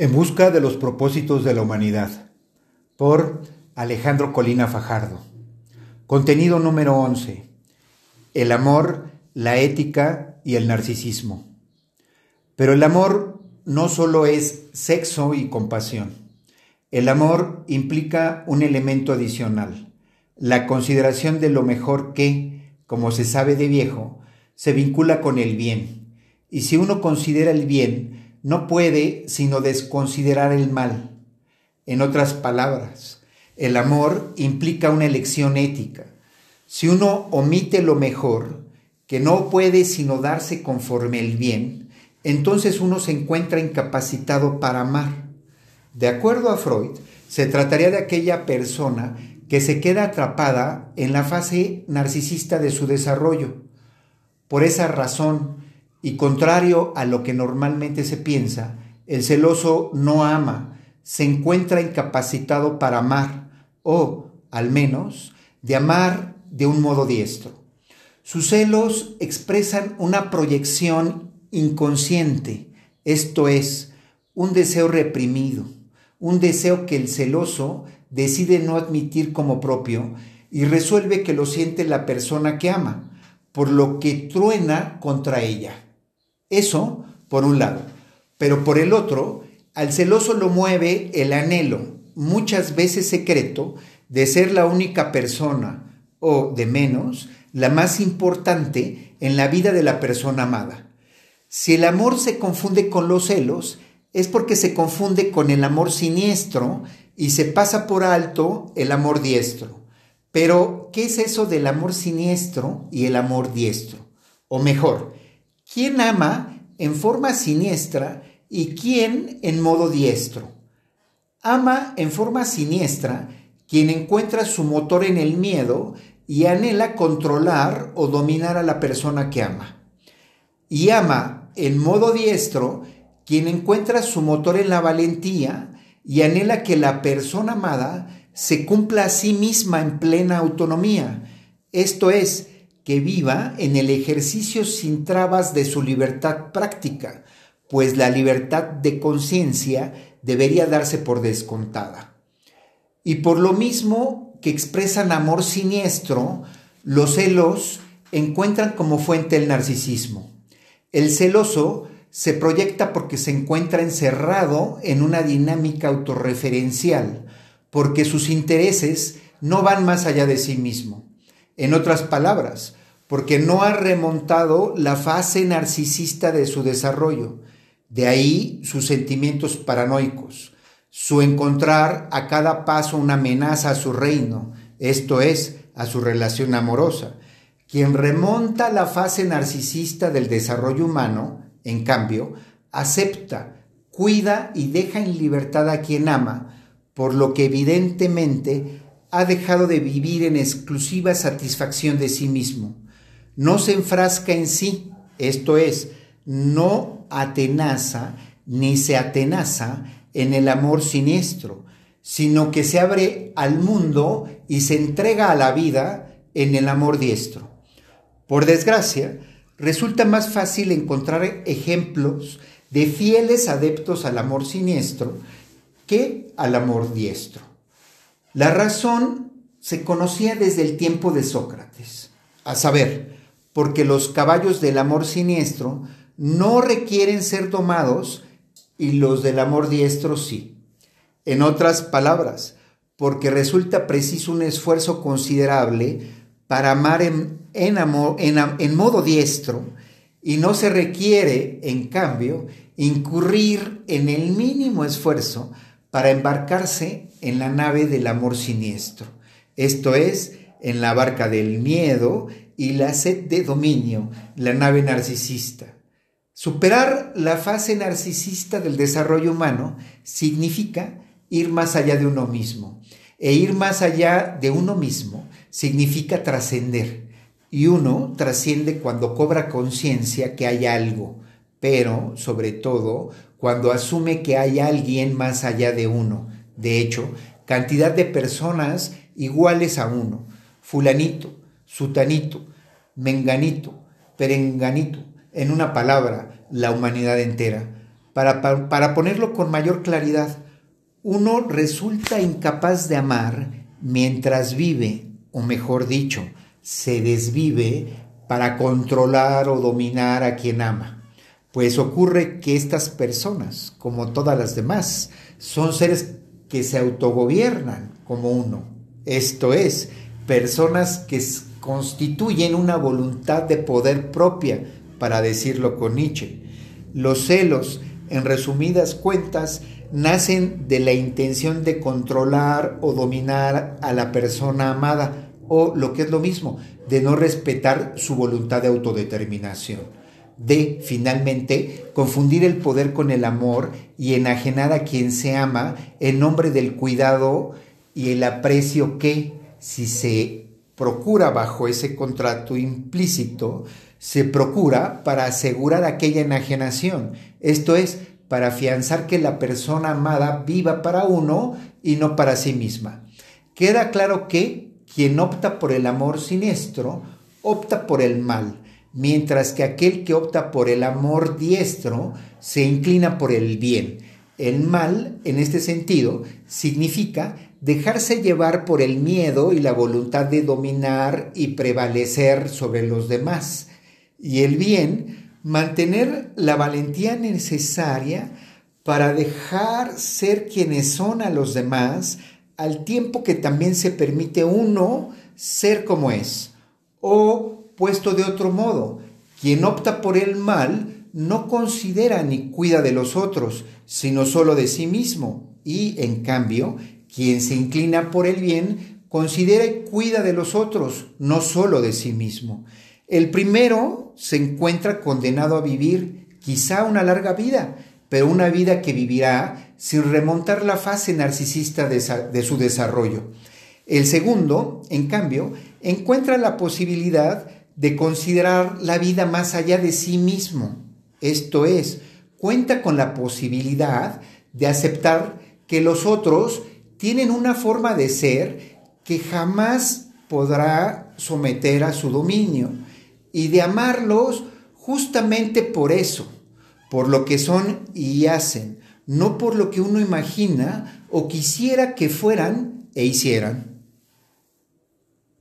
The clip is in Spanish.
En busca de los propósitos de la humanidad, por Alejandro Colina Fajardo. Contenido número 11. El amor, la ética y el narcisismo. Pero el amor no solo es sexo y compasión. El amor implica un elemento adicional, la consideración de lo mejor que, como se sabe de viejo, se vincula con el bien. Y si uno considera el bien, no puede sino desconsiderar el mal. En otras palabras, el amor implica una elección ética. Si uno omite lo mejor, que no puede sino darse conforme el bien, entonces uno se encuentra incapacitado para amar. De acuerdo a Freud, se trataría de aquella persona que se queda atrapada en la fase narcisista de su desarrollo. Por esa razón, y contrario a lo que normalmente se piensa, el celoso no ama, se encuentra incapacitado para amar, o, al menos, de amar de un modo diestro. Sus celos expresan una proyección inconsciente, esto es, un deseo reprimido, un deseo que el celoso decide no admitir como propio y resuelve que lo siente la persona que ama, por lo que truena contra ella. Eso por un lado. Pero por el otro, al celoso lo mueve el anhelo, muchas veces secreto, de ser la única persona, o de menos, la más importante en la vida de la persona amada. Si el amor se confunde con los celos, es porque se confunde con el amor siniestro y se pasa por alto el amor diestro. Pero, ¿qué es eso del amor siniestro y el amor diestro? O mejor, quién ama en forma siniestra y quién en modo diestro. Ama en forma siniestra quien encuentra su motor en el miedo y anhela controlar o dominar a la persona que ama. Y ama en modo diestro quien encuentra su motor en la valentía y anhela que la persona amada se cumpla a sí misma en plena autonomía. Esto es, que viva en el ejercicio sin trabas de su libertad práctica, pues la libertad de conciencia debería darse por descontada. Y por lo mismo que expresan amor siniestro, los celos encuentran como fuente el narcisismo. El celoso se proyecta porque se encuentra encerrado en una dinámica autorreferencial, porque sus intereses no van más allá de sí mismo. En otras palabras, porque no ha remontado la fase narcisista de su desarrollo. De ahí sus sentimientos paranoicos, su encontrar a cada paso una amenaza a su reino, esto es, a su relación amorosa. Quien remonta la fase narcisista del desarrollo humano, en cambio, acepta, cuida y deja en libertad a quien ama, por lo que evidentemente ha dejado de vivir en exclusiva satisfacción de sí mismo no se enfrasca en sí, esto es, no atenaza ni se atenaza en el amor siniestro, sino que se abre al mundo y se entrega a la vida en el amor diestro. Por desgracia, resulta más fácil encontrar ejemplos de fieles adeptos al amor siniestro que al amor diestro. La razón se conocía desde el tiempo de Sócrates, a saber, porque los caballos del amor siniestro no requieren ser domados y los del amor diestro sí. En otras palabras, porque resulta preciso un esfuerzo considerable para amar en, en modo diestro y no se requiere, en cambio, incurrir en el mínimo esfuerzo para embarcarse en la nave del amor siniestro, esto es, en la barca del miedo y la sed de dominio, la nave narcisista. Superar la fase narcisista del desarrollo humano significa ir más allá de uno mismo. E ir más allá de uno mismo significa trascender. Y uno trasciende cuando cobra conciencia que hay algo, pero sobre todo cuando asume que hay alguien más allá de uno. De hecho, cantidad de personas iguales a uno. Fulanito, sutanito, menganito, perenganito, en una palabra, la humanidad entera. Para, para, ponerlo con mayor claridad, uno resulta incapaz de amar mientras vive, o mejor dicho, se desvive para controlar o dominar a quien ama. Pues ocurre que estas personas, como todas las demás, son seres que se autogobiernan como uno. Esto es, personas que constituyen una voluntad de poder propia, para decirlo con Nietzsche. Los celos, en resumidas cuentas, nacen de la intención de controlar o dominar a la persona amada, o lo que es lo mismo, de no respetar su voluntad de autodeterminación. De, finalmente, confundir el poder con el amor y enajenar a quien se ama en nombre del cuidado y el aprecio que, si se procura bajo ese contrato implícito, se procura para asegurar aquella enajenación, esto es, para afianzar que la persona amada viva para uno y no para sí misma. Queda claro que quien opta por el amor siniestro, opta por el mal, mientras que aquel que opta por el amor diestro se inclina por el bien. El mal, en este sentido, significa dejarse llevar por el miedo y la voluntad de dominar y prevalecer sobre los demás. Y el bien, mantener la valentía necesaria para dejar ser quienes son a los demás, al tiempo que también se permite uno ser como es. O, puesto de otro modo, quien opta por el mal no considera ni cuida de los otros, sino solo de sí mismo. Y, en cambio, quien se inclina por el bien considera y cuida de los otros, no solo de sí mismo. El primero se encuentra condenado a vivir quizá una larga vida, pero una vida que vivirá sin remontar la fase narcisista de, su desarrollo. El segundo, en cambio, encuentra la posibilidad de considerar la vida más allá de sí mismo. Esto es, cuenta con la posibilidad de aceptar que los otros tienen una forma de ser que jamás podrá someter a su dominio y de amarlos justamente por eso, por lo que son y hacen, no por lo que uno imagina o quisiera que fueran e hicieran.